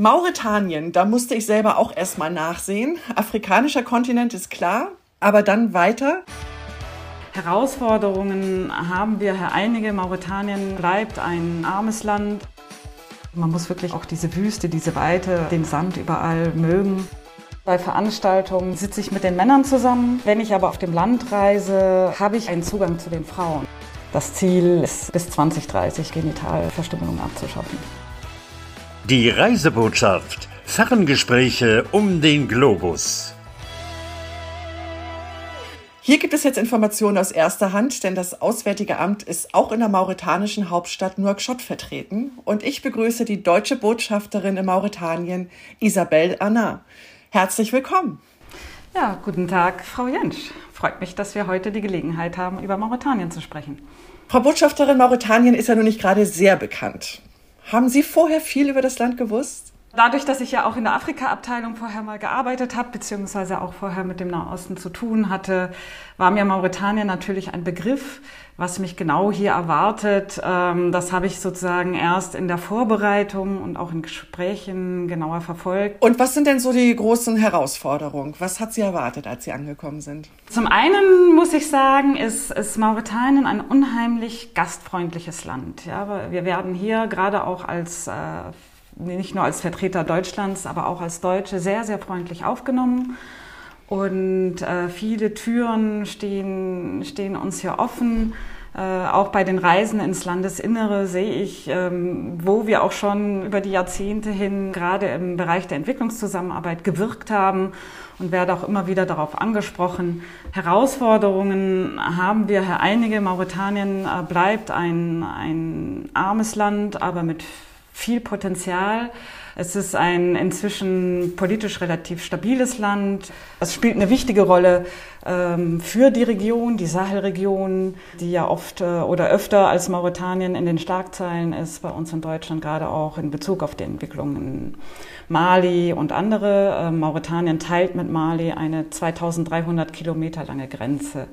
Mauretanien, da musste ich selber auch erstmal nachsehen. Afrikanischer Kontinent ist klar, aber dann weiter. Herausforderungen haben wir hier einige. Mauretanien bleibt ein armes Land. Man muss wirklich auch diese Wüste, diese Weite, den Sand überall mögen. Bei Veranstaltungen sitze ich mit den Männern zusammen. Wenn ich aber auf dem Land reise, habe ich einen Zugang zu den Frauen. Das Ziel ist, bis 2030 Genitalverstümmelung abzuschaffen. Die Reisebotschaft. Ferngespräche um den Globus. Hier gibt es jetzt Informationen aus erster Hand, denn das Auswärtige Amt ist auch in der mauretanischen Hauptstadt Nouakchott vertreten. Und ich begrüße die deutsche Botschafterin in Mauretanien, Isabel Anna. Herzlich willkommen. Ja, guten Tag, Frau Jentsch. Freut mich, dass wir heute die Gelegenheit haben, über Mauretanien zu sprechen. Frau Botschafterin, Mauretanien ist ja nun nicht gerade sehr bekannt. Haben Sie vorher viel über das Land gewusst? Dadurch, dass ich ja auch in der Afrika-Abteilung vorher mal gearbeitet habe, beziehungsweise auch vorher mit dem Nahosten zu tun hatte, war mir Mauretanien natürlich ein Begriff. Was mich genau hier erwartet, ähm, das habe ich sozusagen erst in der Vorbereitung und auch in Gesprächen genauer verfolgt. Und was sind denn so die großen Herausforderungen? Was hat Sie erwartet, als Sie angekommen sind? Zum einen muss ich sagen, ist, ist Mauretanien ein unheimlich gastfreundliches Land. Ja, wir werden hier gerade auch als äh, nicht nur als Vertreter Deutschlands, aber auch als Deutsche sehr, sehr freundlich aufgenommen. Und äh, viele Türen stehen, stehen uns hier offen. Äh, auch bei den Reisen ins Landesinnere sehe ich, ähm, wo wir auch schon über die Jahrzehnte hin gerade im Bereich der Entwicklungszusammenarbeit gewirkt haben und werde auch immer wieder darauf angesprochen. Herausforderungen haben wir hier einige. Mauretanien äh, bleibt ein, ein armes Land, aber mit viel Potenzial. Es ist ein inzwischen politisch relativ stabiles Land. Es spielt eine wichtige Rolle ähm, für die Region, die Sahelregion, die ja oft äh, oder öfter als Mauretanien in den Schlagzeilen ist, bei uns in Deutschland gerade auch in Bezug auf die Entwicklung in Mali und andere. Äh, Mauretanien teilt mit Mali eine 2300 Kilometer lange Grenze.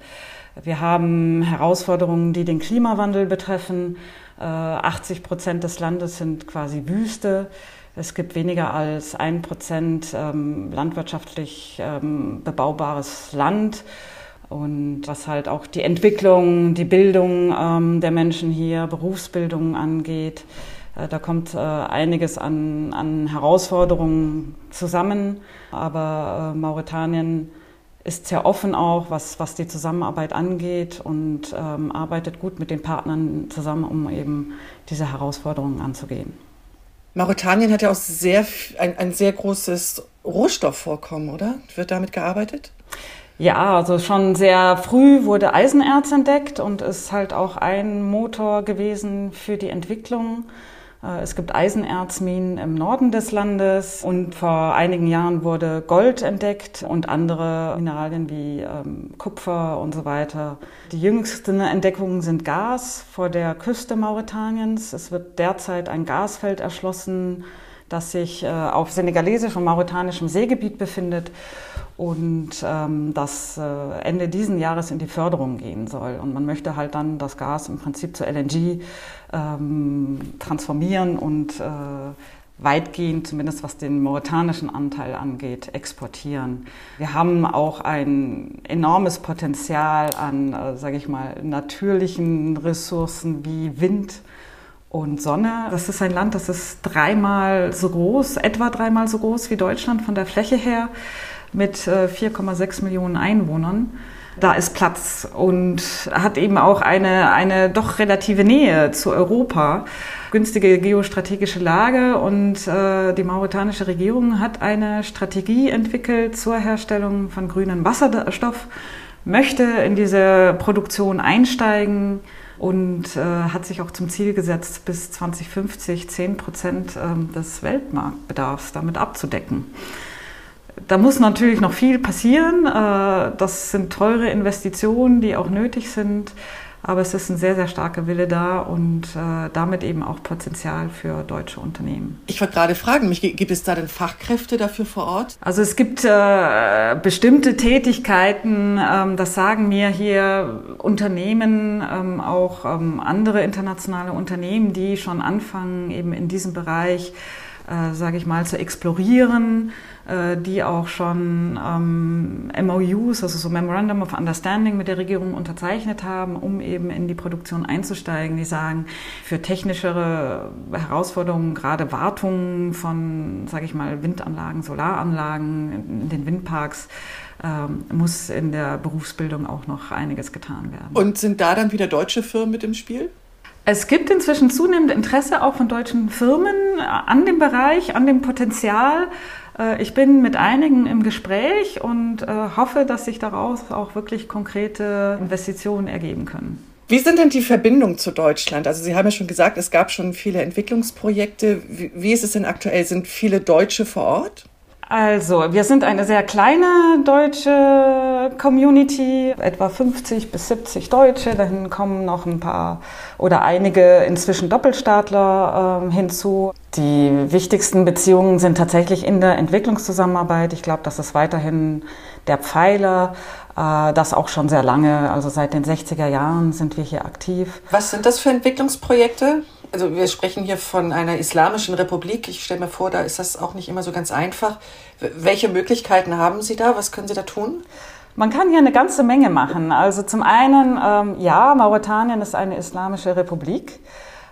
Wir haben Herausforderungen, die den Klimawandel betreffen. 80 äh, Prozent des Landes sind quasi Wüste. Es gibt weniger als ein Prozent ähm, landwirtschaftlich ähm, bebaubares Land. Und was halt auch die Entwicklung, die Bildung ähm, der Menschen hier, Berufsbildung angeht, äh, da kommt äh, einiges an, an Herausforderungen zusammen. Aber Mauretanien ist sehr offen auch, was, was die Zusammenarbeit angeht und ähm, arbeitet gut mit den Partnern zusammen, um eben diese Herausforderungen anzugehen. Mauretanien hat ja auch sehr, ein, ein sehr großes Rohstoffvorkommen, oder? Wird damit gearbeitet? Ja, also schon sehr früh wurde Eisenerz entdeckt und ist halt auch ein Motor gewesen für die Entwicklung es gibt Eisenerzminen im Norden des Landes und vor einigen Jahren wurde Gold entdeckt und andere Mineralien wie ähm, Kupfer und so weiter. Die jüngsten Entdeckungen sind Gas vor der Küste Mauretaniens. Es wird derzeit ein Gasfeld erschlossen, das sich äh, auf senegalesischem und mauretanischem Seegebiet befindet und ähm, das äh, Ende diesen Jahres in die Förderung gehen soll. Und man möchte halt dann das Gas im Prinzip zu LNG ähm, transformieren und äh, weitgehend, zumindest was den mauretanischen Anteil angeht, exportieren. Wir haben auch ein enormes Potenzial an, äh, sage ich mal, natürlichen Ressourcen wie Wind und Sonne. Das ist ein Land, das ist dreimal so groß, etwa dreimal so groß wie Deutschland von der Fläche her mit 4,6 äh, Millionen Einwohnern. Da ist Platz und hat eben auch eine, eine doch relative Nähe zu Europa, günstige geostrategische Lage und äh, die mauretanische Regierung hat eine Strategie entwickelt zur Herstellung von grünem Wasserstoff, möchte in diese Produktion einsteigen und äh, hat sich auch zum Ziel gesetzt, bis 2050 10 Prozent äh, des Weltmarktbedarfs damit abzudecken. Da muss natürlich noch viel passieren. Äh, das sind teure Investitionen, die auch nötig sind. Aber es ist ein sehr, sehr starker Wille da und äh, damit eben auch Potenzial für deutsche Unternehmen. Ich wollte gerade fragen, gibt es da denn Fachkräfte dafür vor Ort? Also es gibt äh, bestimmte Tätigkeiten, ähm, das sagen mir hier Unternehmen, ähm, auch ähm, andere internationale Unternehmen, die schon anfangen, eben in diesem Bereich äh, sage ich mal, zu explorieren, die auch schon ähm, MOUs, also so Memorandum of Understanding mit der Regierung unterzeichnet haben, um eben in die Produktion einzusteigen. Die sagen, für technischere Herausforderungen, gerade Wartungen von, sage ich mal, Windanlagen, Solaranlagen in den Windparks, ähm, muss in der Berufsbildung auch noch einiges getan werden. Und sind da dann wieder deutsche Firmen mit im Spiel? Es gibt inzwischen zunehmend Interesse auch von deutschen Firmen an dem Bereich, an dem Potenzial. Äh, ich bin mit einigen im Gespräch und äh, hoffe, dass sich daraus auch wirklich konkrete Investitionen ergeben können. Wie sind denn die Verbindungen zu Deutschland? Also Sie haben ja schon gesagt, es gab schon viele Entwicklungsprojekte. Wie ist es denn aktuell? Sind viele Deutsche vor Ort? Also, wir sind eine sehr kleine deutsche Community, etwa 50 bis 70 Deutsche. Dahin kommen noch ein paar oder einige inzwischen Doppelstaatler äh, hinzu. Die wichtigsten Beziehungen sind tatsächlich in der Entwicklungszusammenarbeit. Ich glaube, das ist weiterhin der Pfeiler. Äh, das auch schon sehr lange, also seit den 60er Jahren sind wir hier aktiv. Was sind das für Entwicklungsprojekte? Also wir sprechen hier von einer islamischen Republik. Ich stelle mir vor, da ist das auch nicht immer so ganz einfach. Welche Möglichkeiten haben Sie da? Was können Sie da tun? Man kann hier eine ganze Menge machen. Also zum einen, ähm, ja, Mauretanien ist eine islamische Republik.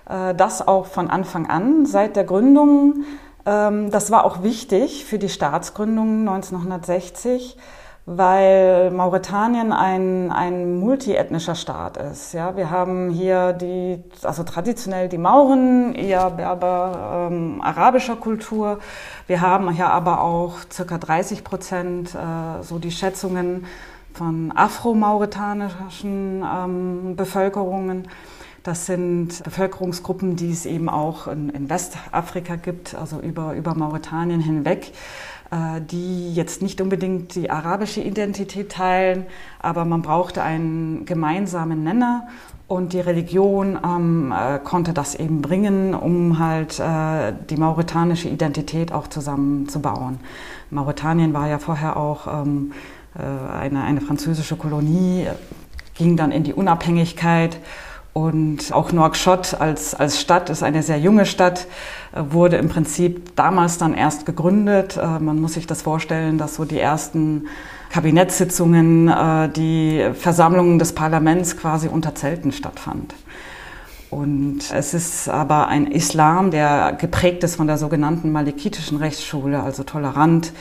Äh, das auch von Anfang an, seit der Gründung. Ähm, das war auch wichtig für die Staatsgründung 1960 weil Mauretanien ein, ein multiethnischer Staat ist. Ja, wir haben hier die, also traditionell die Mauren, eher Berber, ähm, arabischer Kultur. Wir haben hier aber auch circa 30 Prozent, äh, so die Schätzungen von afro-mauretanischen ähm, Bevölkerungen. Das sind Bevölkerungsgruppen, die es eben auch in, in Westafrika gibt, also über, über Mauretanien hinweg. Äh, die jetzt nicht unbedingt die arabische Identität teilen, aber man brauchte einen gemeinsamen Nenner und die Religion ähm, äh, konnte das eben bringen, um halt äh, die mauretanische Identität auch zusammenzubauen. Mauretanien war ja vorher auch ähm, äh, eine, eine französische Kolonie, ging dann in die Unabhängigkeit und auch Nouakchott als, als Stadt ist eine sehr junge Stadt, äh, wurde im Prinzip damals dann erst gegründet. Äh, man muss sich das vorstellen, dass so die ersten Kabinettssitzungen, äh, die Versammlungen des Parlaments quasi unter Zelten stattfand. Und es ist aber ein Islam, der geprägt ist von der sogenannten malikitischen Rechtsschule, also tolerant,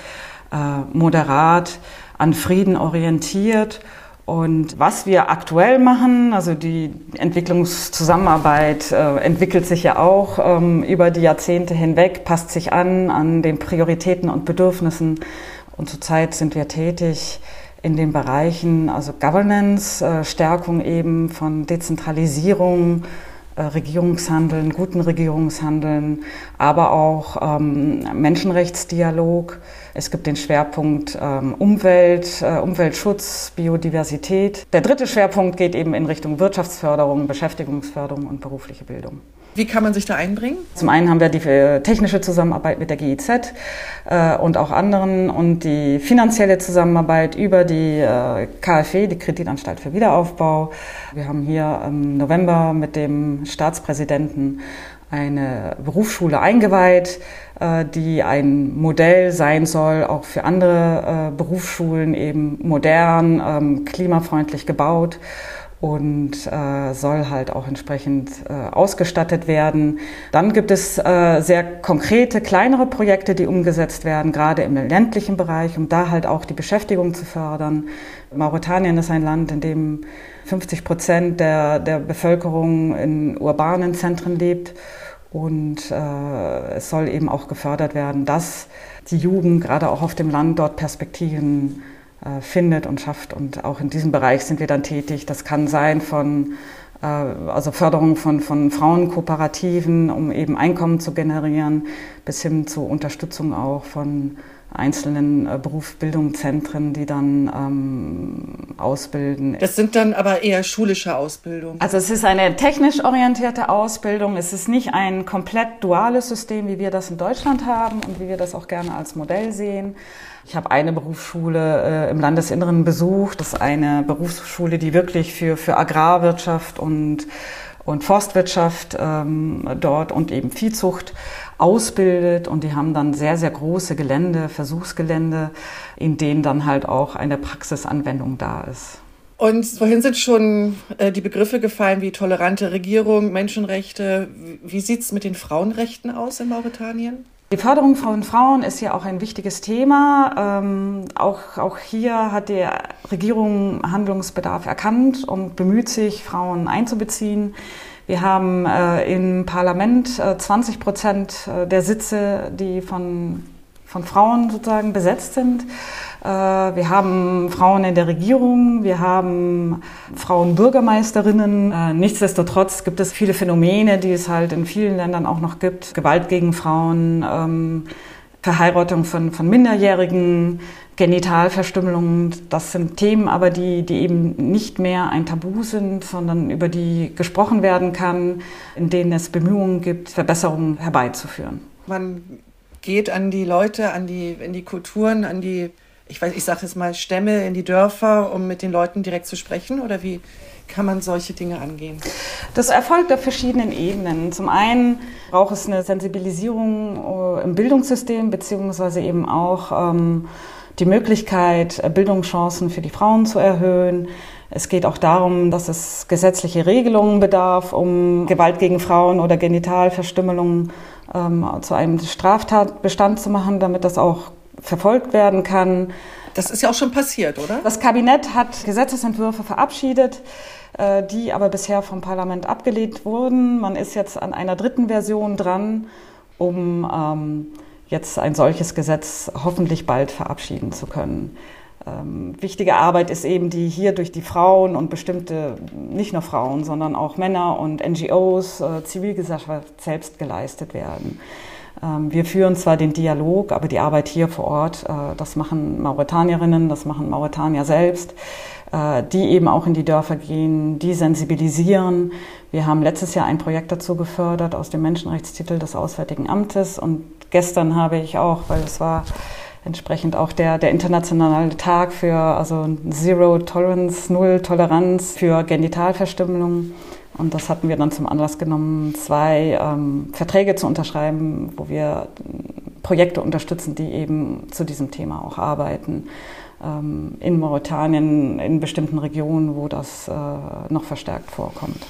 moderat, an Frieden orientiert und was wir aktuell machen, also die Entwicklungszusammenarbeit äh, entwickelt sich ja auch ähm, über die Jahrzehnte hinweg, passt sich an an den Prioritäten und Bedürfnissen. Und zurzeit sind wir tätig in den Bereichen, also Governance, äh, Stärkung eben von Dezentralisierung, Regierungshandeln, guten Regierungshandeln, aber auch ähm, Menschenrechtsdialog es gibt den Schwerpunkt ähm, Umwelt, äh, Umweltschutz, Biodiversität. Der dritte Schwerpunkt geht eben in Richtung Wirtschaftsförderung, Beschäftigungsförderung und berufliche Bildung. Wie kann man sich da einbringen? Zum einen haben wir die äh, technische Zusammenarbeit mit der GIZ äh, und auch anderen und die finanzielle Zusammenarbeit über die äh, KfW, die Kreditanstalt für Wiederaufbau. Wir haben hier im November mit dem Staatspräsidenten eine Berufsschule eingeweiht, äh, die ein Modell sein soll, auch für andere äh, Berufsschulen, eben modern, ähm, klimafreundlich gebaut und äh, soll halt auch entsprechend äh, ausgestattet werden. Dann gibt es äh, sehr konkrete, kleinere Projekte, die umgesetzt werden, gerade im ländlichen Bereich, um da halt auch die Beschäftigung zu fördern. Mauretanien ist ein Land, in dem 50 Prozent der, der Bevölkerung in urbanen Zentren lebt. Und äh, es soll eben auch gefördert werden, dass die Jugend gerade auch auf dem Land dort Perspektiven findet und schafft. Und auch in diesem Bereich sind wir dann tätig. Das kann sein von äh, also Förderung von, von Frauenkooperativen, um eben Einkommen zu generieren, bis hin zu Unterstützung auch von einzelnen äh, Berufsbildungszentren, die dann ähm, ausbilden. Das sind dann aber eher schulische Ausbildungen. Also es ist eine technisch orientierte Ausbildung. Es ist nicht ein komplett duales System, wie wir das in Deutschland haben und wie wir das auch gerne als Modell sehen. Ich habe eine Berufsschule äh, im Landesinneren besucht. Das ist eine Berufsschule, die wirklich für, für Agrarwirtschaft und, und Forstwirtschaft ähm, dort und eben Viehzucht ausbildet und die haben dann sehr, sehr große Gelände, Versuchsgelände, in denen dann halt auch eine Praxisanwendung da ist. Und vorhin sind schon äh, die Begriffe gefallen wie tolerante Regierung, Menschenrechte. Wie sieht es mit den Frauenrechten aus in Mauretanien? Die Förderung von Frauen ist ja auch ein wichtiges Thema. Ähm, auch, auch hier hat die Regierung Handlungsbedarf erkannt und bemüht sich, Frauen einzubeziehen. Wir haben äh, im Parlament äh, 20 Prozent äh, der Sitze, die von, von Frauen sozusagen besetzt sind. Äh, wir haben Frauen in der Regierung, wir haben Frauenbürgermeisterinnen. Äh, nichtsdestotrotz gibt es viele Phänomene, die es halt in vielen Ländern auch noch gibt. Gewalt gegen Frauen, ähm, Verheiratung von, von Minderjährigen, Genitalverstümmelung, das sind Themen aber, die, die eben nicht mehr ein Tabu sind, sondern über die gesprochen werden kann, in denen es Bemühungen gibt, Verbesserungen herbeizuführen. Man geht an die Leute, an die, in die Kulturen, an die ich weiß, ich sage jetzt mal, Stämme in die Dörfer, um mit den Leuten direkt zu sprechen? Oder wie kann man solche Dinge angehen? Das erfolgt auf verschiedenen Ebenen. Zum einen braucht es eine Sensibilisierung äh, im Bildungssystem, beziehungsweise eben auch ähm, die Möglichkeit, äh, Bildungschancen für die Frauen zu erhöhen. Es geht auch darum, dass es gesetzliche Regelungen bedarf, um Gewalt gegen Frauen oder Genitalverstümmelung ähm, zu einem Straftatbestand zu machen, damit das auch verfolgt werden kann. Das ist ja auch schon passiert, oder? Das Kabinett hat Gesetzesentwürfe verabschiedet, äh, die aber bisher vom Parlament abgelehnt wurden. Man ist jetzt an einer dritten Version dran, um ähm, jetzt ein solches Gesetz hoffentlich bald verabschieden zu können. Ähm, wichtige Arbeit ist eben, die hier durch die Frauen und bestimmte, nicht nur Frauen, sondern auch Männer und NGOs, äh, Zivilgesellschaft selbst geleistet werden. Ähm, wir führen zwar den Dialog, aber die Arbeit hier vor Ort, äh, das machen Mauretanierinnen, das machen Mauretanier selbst, äh, die eben auch in die Dörfer gehen, die sensibilisieren. Wir haben letztes Jahr ein Projekt dazu gefördert aus dem Menschenrechtstitel des Auswärtigen Amtes und gestern habe ich auch, weil es war entsprechend auch der, der internationale Tag für also Zero Tolerance, Null Toleranz für Genitalverstümmelung und das hatten wir dann zum Anlass genommen, zwei ähm, Verträge zu unterschreiben, wo wir Projekte unterstützen, die eben zu diesem Thema auch arbeiten. Ähm, in Mauretanien, in bestimmten Regionen, wo das äh, noch verstärkt vorkommt.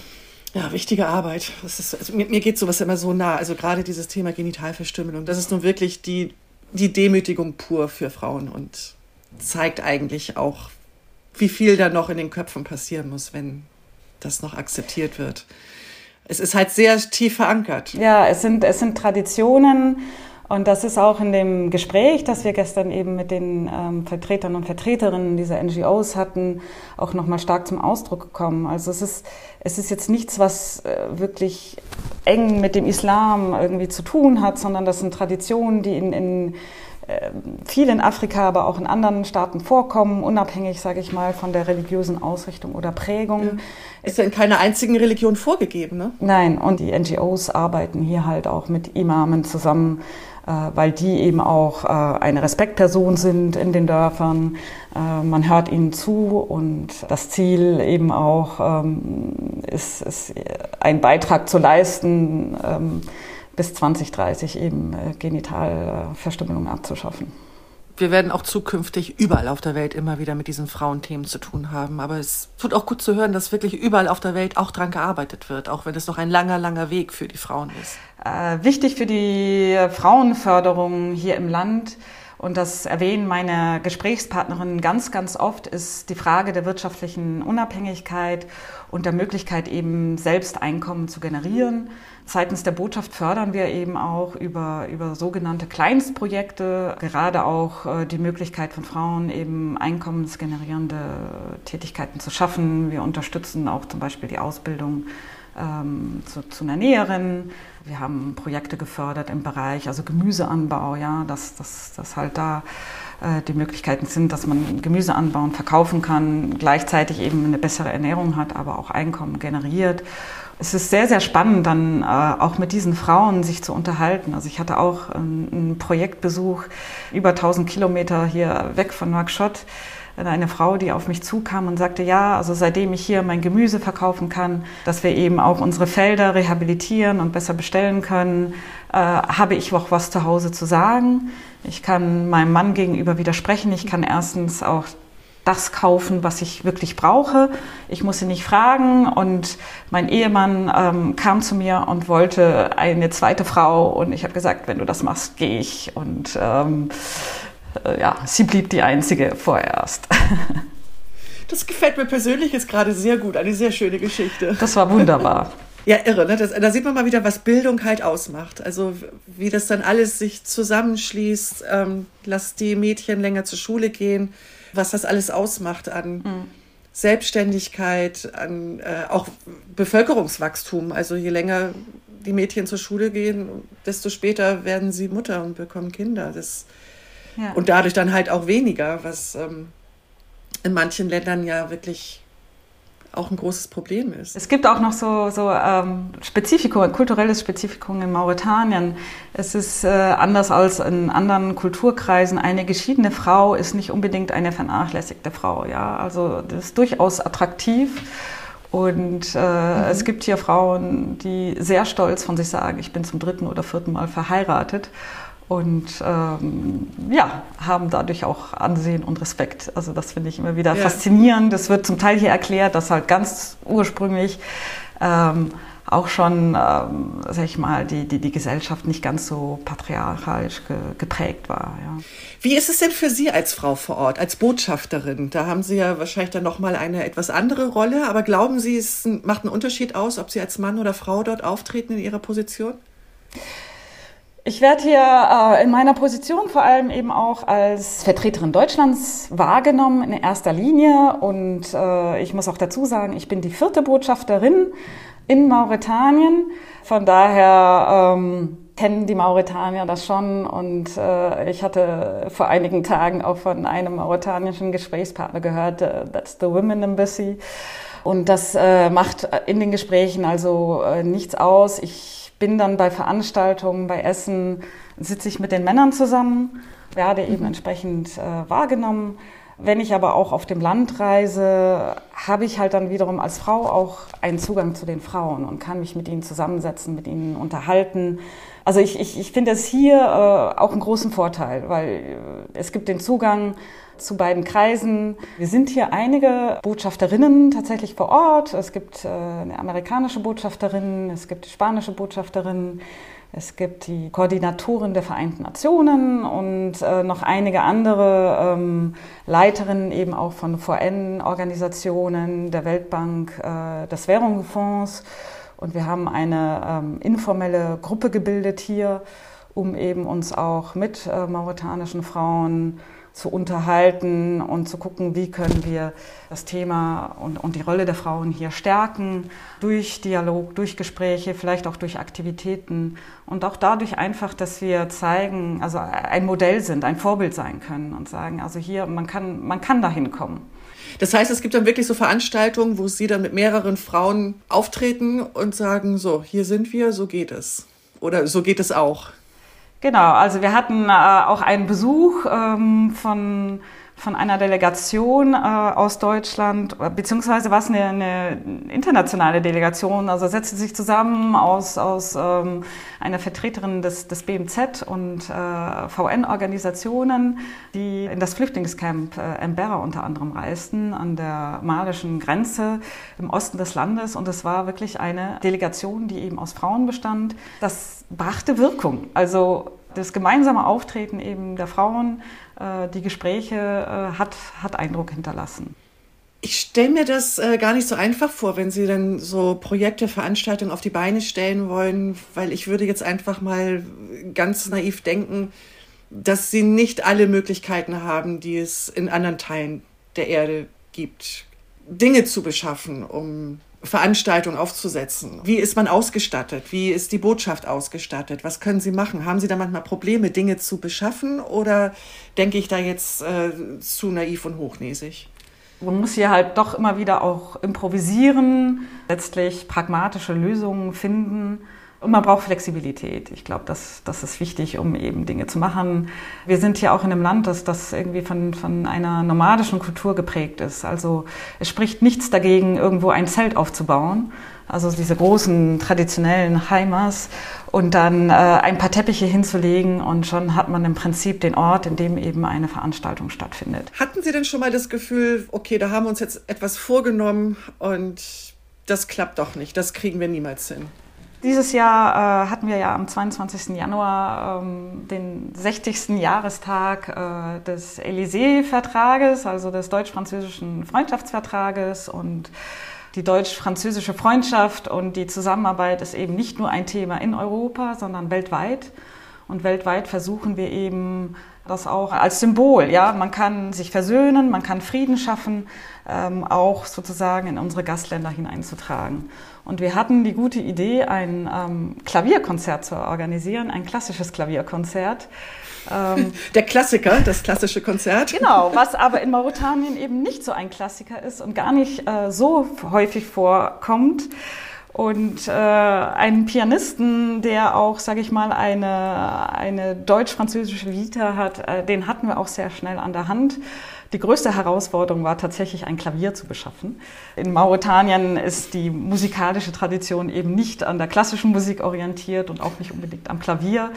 Ja, wichtige Arbeit. Ist, also mir, mir geht sowas immer so nah. Also gerade dieses Thema Genitalverstümmelung, das ist nun wirklich die, die Demütigung pur für Frauen und zeigt eigentlich auch, wie viel da noch in den Köpfen passieren muss, wenn das noch akzeptiert wird. Es ist halt sehr tief verankert. Ja, es sind, es sind Traditionen. Und das ist auch in dem Gespräch, das wir gestern eben mit den ähm, Vertretern und Vertreterinnen dieser NGOs hatten, auch nochmal stark zum Ausdruck gekommen. Also es ist, es ist jetzt nichts, was äh, wirklich eng mit dem Islam irgendwie zu tun hat, sondern das sind Traditionen, die in, in viel in Afrika, aber auch in anderen Staaten vorkommen, unabhängig, sage ich mal, von der religiösen Ausrichtung oder Prägung. Ja. Ist ja in keiner einzigen Religion vorgegeben, ne? Nein, und die NGOs arbeiten hier halt auch mit Imamen zusammen, äh, weil die eben auch äh, eine Respektperson sind in den Dörfern. Äh, man hört ihnen zu und das Ziel eben auch ähm, ist, ist, einen Beitrag zu leisten, ähm, bis 2030 eben äh, Genitalverstümmelung abzuschaffen. Wir werden auch zukünftig überall auf der Welt immer wieder mit diesen Frauenthemen zu tun haben. Aber es tut auch gut zu hören, dass wirklich überall auf der Welt auch dran gearbeitet wird, auch wenn es noch ein langer, langer Weg für die Frauen ist. Äh, wichtig für die Frauenförderung hier im Land und das erwähnen meine Gesprächspartnerinnen ganz, ganz oft, ist die Frage der wirtschaftlichen Unabhängigkeit und der Möglichkeit eben selbst Einkommen zu generieren. Seitens der Botschaft fördern wir eben auch über, über sogenannte Kleinstprojekte gerade auch äh, die Möglichkeit von Frauen eben einkommensgenerierende Tätigkeiten zu schaffen. Wir unterstützen auch zum Beispiel die Ausbildung ähm, zu, zu einer Näherin. Wir haben Projekte gefördert im Bereich, also Gemüseanbau, ja, dass, dass, dass halt da äh, die Möglichkeiten sind, dass man Gemüse anbauen, verkaufen kann, gleichzeitig eben eine bessere Ernährung hat, aber auch Einkommen generiert. Es ist sehr, sehr spannend, dann äh, auch mit diesen Frauen sich zu unterhalten. Also ich hatte auch einen Projektbesuch über 1000 Kilometer hier weg von Nouakchott eine Frau, die auf mich zukam und sagte, ja, also seitdem ich hier mein Gemüse verkaufen kann, dass wir eben auch unsere Felder rehabilitieren und besser bestellen können, äh, habe ich auch was zu Hause zu sagen. Ich kann meinem Mann gegenüber widersprechen. Ich kann erstens auch das kaufen, was ich wirklich brauche. Ich muss sie nicht fragen. Und mein Ehemann ähm, kam zu mir und wollte eine zweite Frau. Und ich habe gesagt, wenn du das machst, gehe ich. Und ähm, äh, ja, sie blieb die einzige vorerst. Das gefällt mir persönlich jetzt gerade sehr gut. Eine sehr schöne Geschichte. Das war wunderbar. Ja, irre. Ne? Das, da sieht man mal wieder, was Bildung halt ausmacht. Also wie das dann alles sich zusammenschließt. Ähm, lass die Mädchen länger zur Schule gehen was das alles ausmacht an mhm. Selbstständigkeit, an äh, auch Bevölkerungswachstum. Also je länger die Mädchen zur Schule gehen, desto später werden sie Mutter und bekommen Kinder. Das, ja. Und dadurch dann halt auch weniger, was ähm, in manchen Ländern ja wirklich auch ein großes Problem ist. Es gibt auch noch so, so ähm, Spezifikum, kulturelles Spezifikum in Mauretanien. Es ist äh, anders als in anderen Kulturkreisen. Eine geschiedene Frau ist nicht unbedingt eine vernachlässigte Frau. Ja? Also das ist durchaus attraktiv. Und äh, mhm. es gibt hier Frauen, die sehr stolz von sich sagen, ich bin zum dritten oder vierten Mal verheiratet und ähm, ja, haben dadurch auch Ansehen und Respekt. Also das finde ich immer wieder ja. faszinierend. Das wird zum Teil hier erklärt, dass halt ganz ursprünglich ähm, auch schon, ähm, sag ich mal, die, die, die Gesellschaft nicht ganz so patriarchalisch ge, geprägt war. Ja. Wie ist es denn für Sie als Frau vor Ort, als Botschafterin? Da haben Sie ja wahrscheinlich dann nochmal eine etwas andere Rolle, aber glauben Sie, es macht einen Unterschied aus, ob Sie als Mann oder Frau dort auftreten in Ihrer Position? Ich werde hier äh, in meiner Position vor allem eben auch als Vertreterin Deutschlands wahrgenommen in erster Linie. Und äh, ich muss auch dazu sagen, ich bin die vierte Botschafterin in Mauretanien. Von daher ähm, kennen die Mauretanier das schon. Und äh, ich hatte vor einigen Tagen auch von einem mauretanischen Gesprächspartner gehört, uh, that's the Women Embassy. Und das äh, macht in den Gesprächen also äh, nichts aus. Ich bin dann bei Veranstaltungen, bei Essen, sitze ich mit den Männern zusammen, werde eben mhm. entsprechend äh, wahrgenommen. Wenn ich aber auch auf dem Land reise, habe ich halt dann wiederum als Frau auch einen Zugang zu den Frauen und kann mich mit ihnen zusammensetzen, mit ihnen unterhalten. Also ich, ich, ich finde es hier äh, auch einen großen Vorteil, weil äh, es gibt den Zugang zu beiden Kreisen. Wir sind hier einige Botschafterinnen tatsächlich vor Ort. Es gibt äh, eine amerikanische Botschafterin, es gibt die spanische Botschafterin, es gibt die Koordinatorin der Vereinten Nationen und äh, noch einige andere ähm, Leiterinnen eben auch von VN-Organisationen, der Weltbank, äh, des Währungsfonds. Und wir haben eine ähm, informelle Gruppe gebildet hier, um eben uns auch mit äh, mauretanischen Frauen zu unterhalten und zu gucken, wie können wir das Thema und, und die Rolle der Frauen hier stärken durch Dialog, durch Gespräche, vielleicht auch durch Aktivitäten und auch dadurch einfach, dass wir zeigen, also ein Modell sind, ein Vorbild sein können und sagen, also hier, man kann, man kann dahin kommen. Das heißt, es gibt dann wirklich so Veranstaltungen, wo Sie dann mit mehreren Frauen auftreten und sagen, so, hier sind wir, so geht es. Oder so geht es auch. Genau, also wir hatten äh, auch einen Besuch ähm, von von einer Delegation äh, aus Deutschland, beziehungsweise war es eine, eine internationale Delegation, also setzte sich zusammen aus, aus ähm, einer Vertreterin des, des BMZ und äh, VN-Organisationen, die in das Flüchtlingscamp äh, Embera unter anderem reisten, an der malischen Grenze im Osten des Landes. Und es war wirklich eine Delegation, die eben aus Frauen bestand. Das brachte Wirkung. Also das gemeinsame Auftreten eben der Frauen, äh, die Gespräche äh, hat, hat Eindruck hinterlassen. Ich stelle mir das äh, gar nicht so einfach vor, wenn Sie dann so Projekte, Veranstaltungen auf die Beine stellen wollen, weil ich würde jetzt einfach mal ganz naiv denken, dass Sie nicht alle Möglichkeiten haben, die es in anderen Teilen der Erde gibt, Dinge zu beschaffen, um Veranstaltung aufzusetzen? Wie ist man ausgestattet? Wie ist die Botschaft ausgestattet? Was können Sie machen? Haben Sie da manchmal Probleme, Dinge zu beschaffen oder denke ich da jetzt äh, zu naiv und hochnäsig? Man muss hier halt doch immer wieder auch improvisieren, letztlich pragmatische Lösungen finden. Und man braucht Flexibilität. Ich glaube, das, das ist wichtig, um eben Dinge zu machen. Wir sind ja auch in einem Land, das, das irgendwie von, von einer nomadischen Kultur geprägt ist. Also es spricht nichts dagegen, irgendwo ein Zelt aufzubauen. Also diese großen traditionellen Heimers und dann äh, ein paar Teppiche hinzulegen und schon hat man im Prinzip den Ort, in dem eben eine Veranstaltung stattfindet. Hatten Sie denn schon mal das Gefühl, okay, da haben wir uns jetzt etwas vorgenommen und das klappt doch nicht, das kriegen wir niemals hin? Dieses Jahr äh, hatten wir ja am 22. Januar ähm, den 60. Jahrestag äh, des Élysée-Vertrages, also des deutsch-französischen Freundschaftsvertrages und die deutsch-französische Freundschaft und die Zusammenarbeit ist eben nicht nur ein Thema in Europa, sondern weltweit. Und weltweit versuchen wir eben das auch als Symbol. Ja, man kann sich versöhnen, man kann Frieden schaffen, ähm, auch sozusagen in unsere Gastländer hineinzutragen. Und wir hatten die gute Idee, ein ähm, Klavierkonzert zu organisieren, ein klassisches Klavierkonzert. Ähm, Der Klassiker, das klassische Konzert. Genau, was aber in Mauretanien eben nicht so ein Klassiker ist und gar nicht äh, so häufig vorkommt und äh, einen Pianisten, der auch, sage ich mal, eine, eine deutsch-französische Vita hat, äh, den hatten wir auch sehr schnell an der Hand. Die größte Herausforderung war tatsächlich ein Klavier zu beschaffen. In Mauretanien ist die musikalische Tradition eben nicht an der klassischen Musik orientiert und auch nicht unbedingt am Klavier.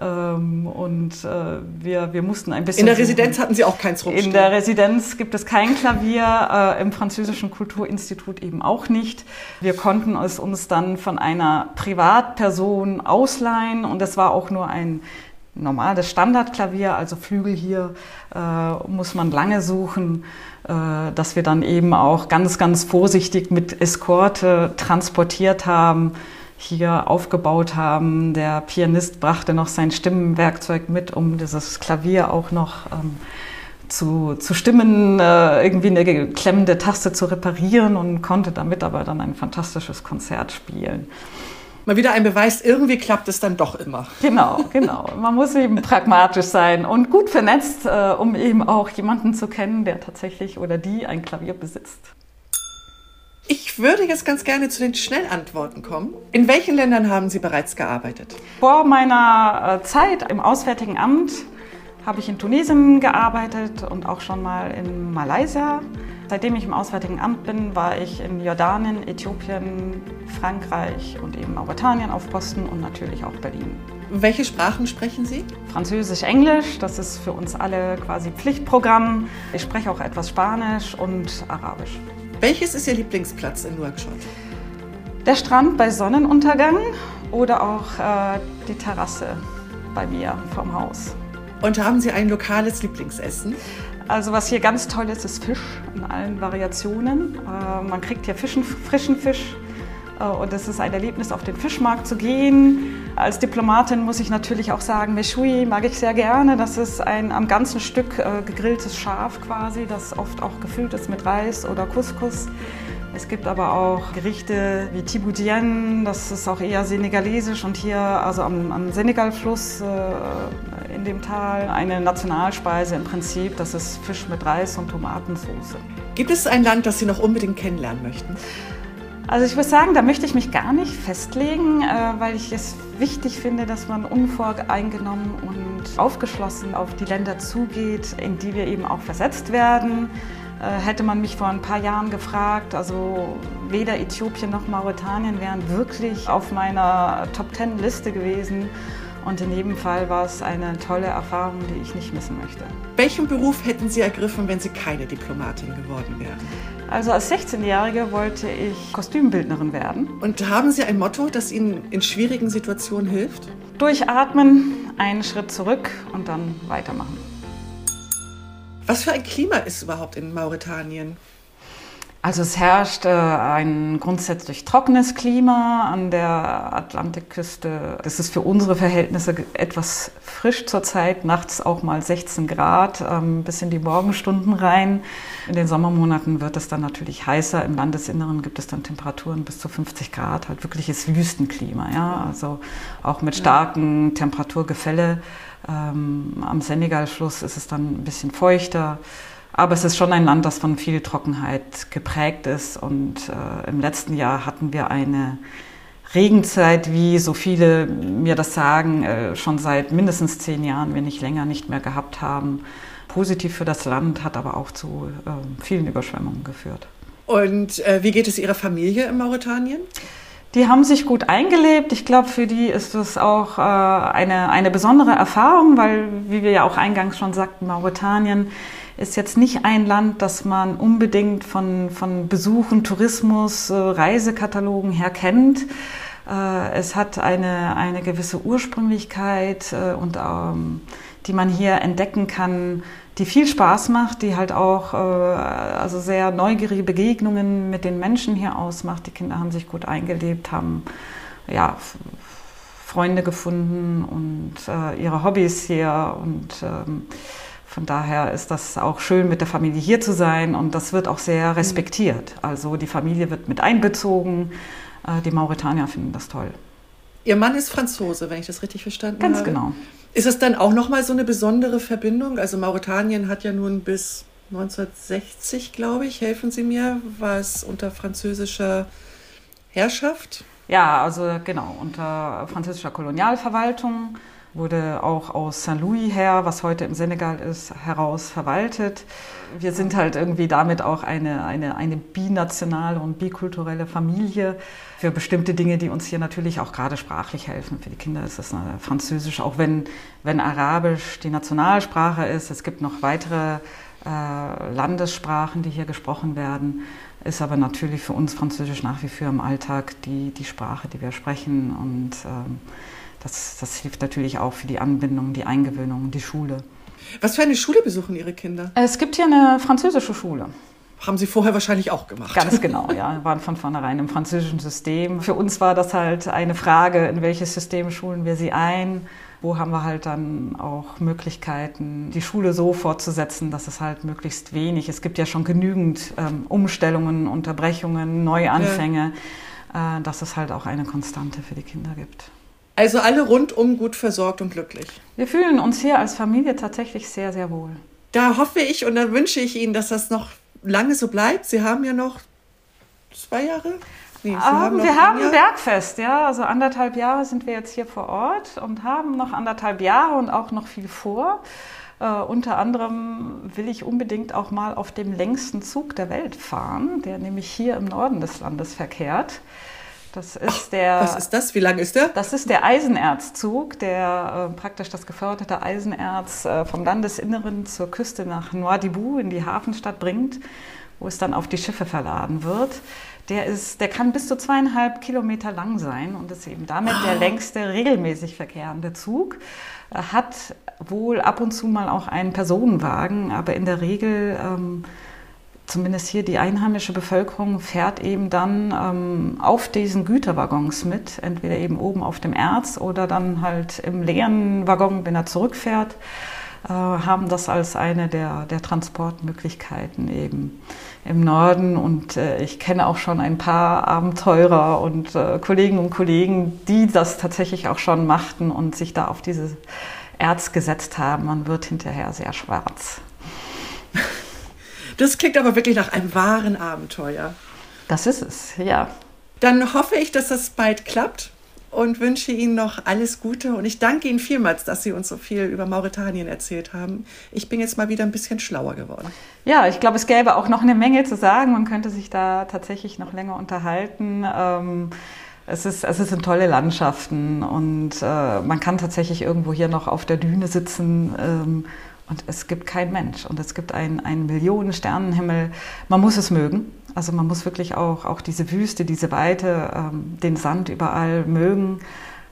Ähm, und äh, wir, wir mussten ein bisschen. In der Residenz hatten Sie auch keins rumstehen? In der Residenz gibt es kein Klavier, äh, im Französischen Kulturinstitut eben auch nicht. Wir konnten es uns dann von einer Privatperson ausleihen und es war auch nur ein normales Standardklavier, also Flügel hier äh, muss man lange suchen, äh, dass wir dann eben auch ganz, ganz vorsichtig mit Eskorte transportiert haben, hier aufgebaut haben. Der Pianist brachte noch sein Stimmenwerkzeug mit, um dieses Klavier auch noch ähm, zu, zu stimmen, äh, irgendwie eine geklemmende Taste zu reparieren und konnte damit aber dann ein fantastisches Konzert spielen mal wieder ein Beweis, irgendwie klappt es dann doch immer. Genau, genau. Man muss eben pragmatisch sein und gut vernetzt, äh, um eben auch jemanden zu kennen, der tatsächlich oder die ein Klavier besitzt. Ich würde jetzt ganz gerne zu den Schnellantworten kommen. In welchen Ländern haben Sie bereits gearbeitet? Vor meiner äh, Zeit im Auswärtigen Amt habe ich in Tunesien gearbeitet und auch schon mal in Malaysia. Seitdem ich im Auswärtigen Amt bin, war ich in Jordanien, Äthiopien, Frankreich und eben Mauretanien auf Posten und natürlich auch Berlin. Welche Sprachen sprechen Sie? Französisch, Englisch, das ist für uns alle quasi Pflichtprogramm. Ich spreche auch etwas Spanisch und Arabisch. Welches ist Ihr Lieblingsplatz in Nouakchott? Der Strand bei Sonnenuntergang oder auch äh, die Terrasse bei mir vom Haus. Und haben Sie ein lokales Lieblingsessen? Also was hier ganz toll ist, ist Fisch in allen Variationen. Äh, man kriegt hier frischen, frischen Fisch äh, und es ist ein Erlebnis, auf den Fischmarkt zu gehen. Als Diplomatin muss ich natürlich auch sagen, Meshui mag ich sehr gerne. Das ist ein am ganzen Stück äh, gegrilltes Schaf quasi, das oft auch gefüllt ist mit Reis oder Couscous. Es gibt aber auch Gerichte wie Tiboudien, das ist auch eher senegalesisch und hier, also am, am Senegalfluss in dem Tal, eine Nationalspeise im Prinzip, das ist Fisch mit Reis und Tomatensauce. Gibt es ein Land, das Sie noch unbedingt kennenlernen möchten? Also ich würde sagen, da möchte ich mich gar nicht festlegen, äh, weil ich es wichtig finde, dass man unvoreingenommen und aufgeschlossen auf die Länder zugeht, in die wir eben auch versetzt werden. Äh, hätte man mich vor ein paar Jahren gefragt, also weder Äthiopien noch Mauretanien wären wirklich auf meiner Top-10-Liste gewesen. Und in jedem Fall war es eine tolle Erfahrung, die ich nicht missen möchte. Welchen Beruf hätten Sie ergriffen, wenn Sie keine Diplomatin geworden wären? Also als 16-Jährige wollte ich Kostümbildnerin werden. Und haben Sie ein Motto, das Ihnen in schwierigen Situationen hilft? Durchatmen, einen Schritt zurück und dann weitermachen. Was für ein Klima ist überhaupt in Mauretanien? Also es herrscht äh, ein grundsätzlich trockenes Klima an der Atlantikküste. Das ist für unsere Verhältnisse etwas frisch zurzeit, nachts auch mal 16 Grad ähm, bis in die Morgenstunden rein. In den Sommermonaten wird es dann natürlich heißer. Im Landesinneren gibt es dann Temperaturen bis zu 50 Grad, halt wirkliches Wüstenklima. Ja? Also auch mit starken Temperaturgefälle. Ähm, am Senegalfluss ist es dann ein bisschen feuchter. Aber es ist schon ein Land, das von viel Trockenheit geprägt ist. Und äh, im letzten Jahr hatten wir eine Regenzeit, wie so viele mir das sagen, äh, schon seit mindestens zehn Jahren, wenn nicht länger, nicht mehr gehabt haben. Positiv für das Land, hat aber auch zu äh, vielen Überschwemmungen geführt. Und äh, wie geht es Ihrer Familie in Mauretanien? Die haben sich gut eingelebt. Ich glaube, für die ist es auch äh, eine, eine besondere Erfahrung, weil, wie wir ja auch eingangs schon sagten, Mauretanien ist jetzt nicht ein Land, das man unbedingt von, von Besuchen, Tourismus, äh, Reisekatalogen her kennt. Äh, es hat eine, eine gewisse Ursprünglichkeit äh, und ähm, die man hier entdecken kann, die viel Spaß macht, die halt auch äh, also sehr neugierige Begegnungen mit den Menschen hier ausmacht. Die Kinder haben sich gut eingelebt, haben ja, Freunde gefunden und äh, ihre Hobbys hier und ähm, von daher ist das auch schön, mit der Familie hier zu sein und das wird auch sehr respektiert. Also die Familie wird mit einbezogen. Äh, die Mauretanier finden das toll. Ihr Mann ist Franzose, wenn ich das richtig verstanden Ganz habe. Ganz genau. Ist es dann auch nochmal so eine besondere Verbindung? Also Mauretanien hat ja nun bis 1960, glaube ich, helfen Sie mir, war es unter französischer Herrschaft? Ja, also genau, unter französischer Kolonialverwaltung wurde auch aus Saint-Louis her, was heute im Senegal ist, heraus verwaltet. Wir sind halt irgendwie damit auch eine, eine, eine binationale und bikulturelle Familie für bestimmte Dinge, die uns hier natürlich auch gerade sprachlich helfen. Für die Kinder ist es Französisch, auch wenn, wenn Arabisch die Nationalsprache ist. Es gibt noch weitere äh, Landessprachen, die hier gesprochen werden. Ist aber natürlich für uns Französisch nach wie vor im Alltag die, die Sprache, die wir sprechen. Und ähm, das, das hilft natürlich auch für die Anbindung, die Eingewöhnung, die Schule. Was für eine Schule besuchen Ihre Kinder? Es gibt hier eine französische Schule. Haben Sie vorher wahrscheinlich auch gemacht. Ganz genau, ja. Wir waren von vornherein im französischen System. Für uns war das halt eine Frage, in welches System schulen wir sie ein? Wo haben wir halt dann auch Möglichkeiten, die Schule so fortzusetzen, dass es halt möglichst wenig, es gibt ja schon genügend ähm, Umstellungen, Unterbrechungen, Neuanfänge, ja. äh, dass es halt auch eine Konstante für die Kinder gibt. Also alle rundum gut versorgt und glücklich. Wir fühlen uns hier als Familie tatsächlich sehr, sehr wohl. Da hoffe ich und dann wünsche ich Ihnen, dass das noch lange so bleibt. Sie haben ja noch zwei Jahre. Nee, um, haben wir haben ein Bergfest, ja. Also anderthalb Jahre sind wir jetzt hier vor Ort und haben noch anderthalb Jahre und auch noch viel vor. Uh, unter anderem will ich unbedingt auch mal auf dem längsten Zug der Welt fahren, der nämlich hier im Norden des Landes verkehrt. Das ist Ach, der. Was ist das? Wie lang ist der? Das ist der Eisenerzzug, der äh, praktisch das geförderte Eisenerz äh, vom Landesinneren zur Küste nach Noidibou in die Hafenstadt bringt, wo es dann auf die Schiffe verladen wird. Der, ist, der kann bis zu zweieinhalb Kilometer lang sein und ist eben damit der längste regelmäßig verkehrende Zug. Hat wohl ab und zu mal auch einen Personenwagen, aber in der Regel ähm, zumindest hier die einheimische Bevölkerung fährt eben dann ähm, auf diesen Güterwaggons mit, entweder eben oben auf dem Erz oder dann halt im leeren Waggon, wenn er zurückfährt, äh, haben das als eine der, der Transportmöglichkeiten eben im Norden. Und äh, ich kenne auch schon ein paar Abenteurer und äh, Kollegen und Kollegen, die das tatsächlich auch schon machten und sich da auf dieses Erz gesetzt haben. Man wird hinterher sehr schwarz. Das klingt aber wirklich nach einem wahren Abenteuer. Das ist es, ja. Dann hoffe ich, dass das bald klappt und wünsche Ihnen noch alles Gute. Und ich danke Ihnen vielmals, dass Sie uns so viel über Mauretanien erzählt haben. Ich bin jetzt mal wieder ein bisschen schlauer geworden. Ja, ich glaube, es gäbe auch noch eine Menge zu sagen. Man könnte sich da tatsächlich noch länger unterhalten. Ähm, es, ist, es sind tolle Landschaften und äh, man kann tatsächlich irgendwo hier noch auf der Düne sitzen. Ähm, und es gibt kein Mensch und es gibt einen, einen Millionen-Sternenhimmel. Man muss es mögen. Also man muss wirklich auch, auch diese Wüste, diese Weite, ähm, den Sand überall mögen.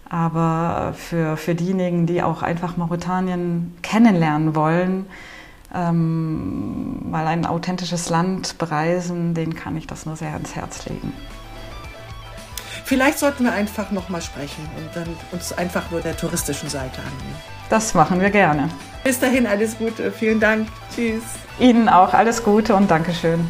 Aber für, für diejenigen, die auch einfach Mauretanien kennenlernen wollen, ähm, mal ein authentisches Land bereisen, den kann ich das nur sehr ans Herz legen. Vielleicht sollten wir einfach nochmal sprechen und dann uns einfach nur der touristischen Seite annehmen. Das machen wir gerne. Bis dahin alles Gute. Vielen Dank. Tschüss. Ihnen auch alles Gute und Dankeschön.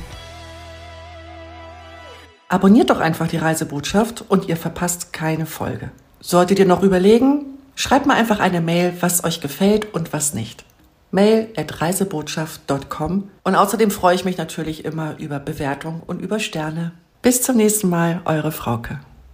Abonniert doch einfach die Reisebotschaft und ihr verpasst keine Folge. Solltet ihr noch überlegen, schreibt mal einfach eine Mail, was euch gefällt und was nicht. Mail at reisebotschaft.com und außerdem freue ich mich natürlich immer über Bewertung und über Sterne. Bis zum nächsten Mal, eure Frauke.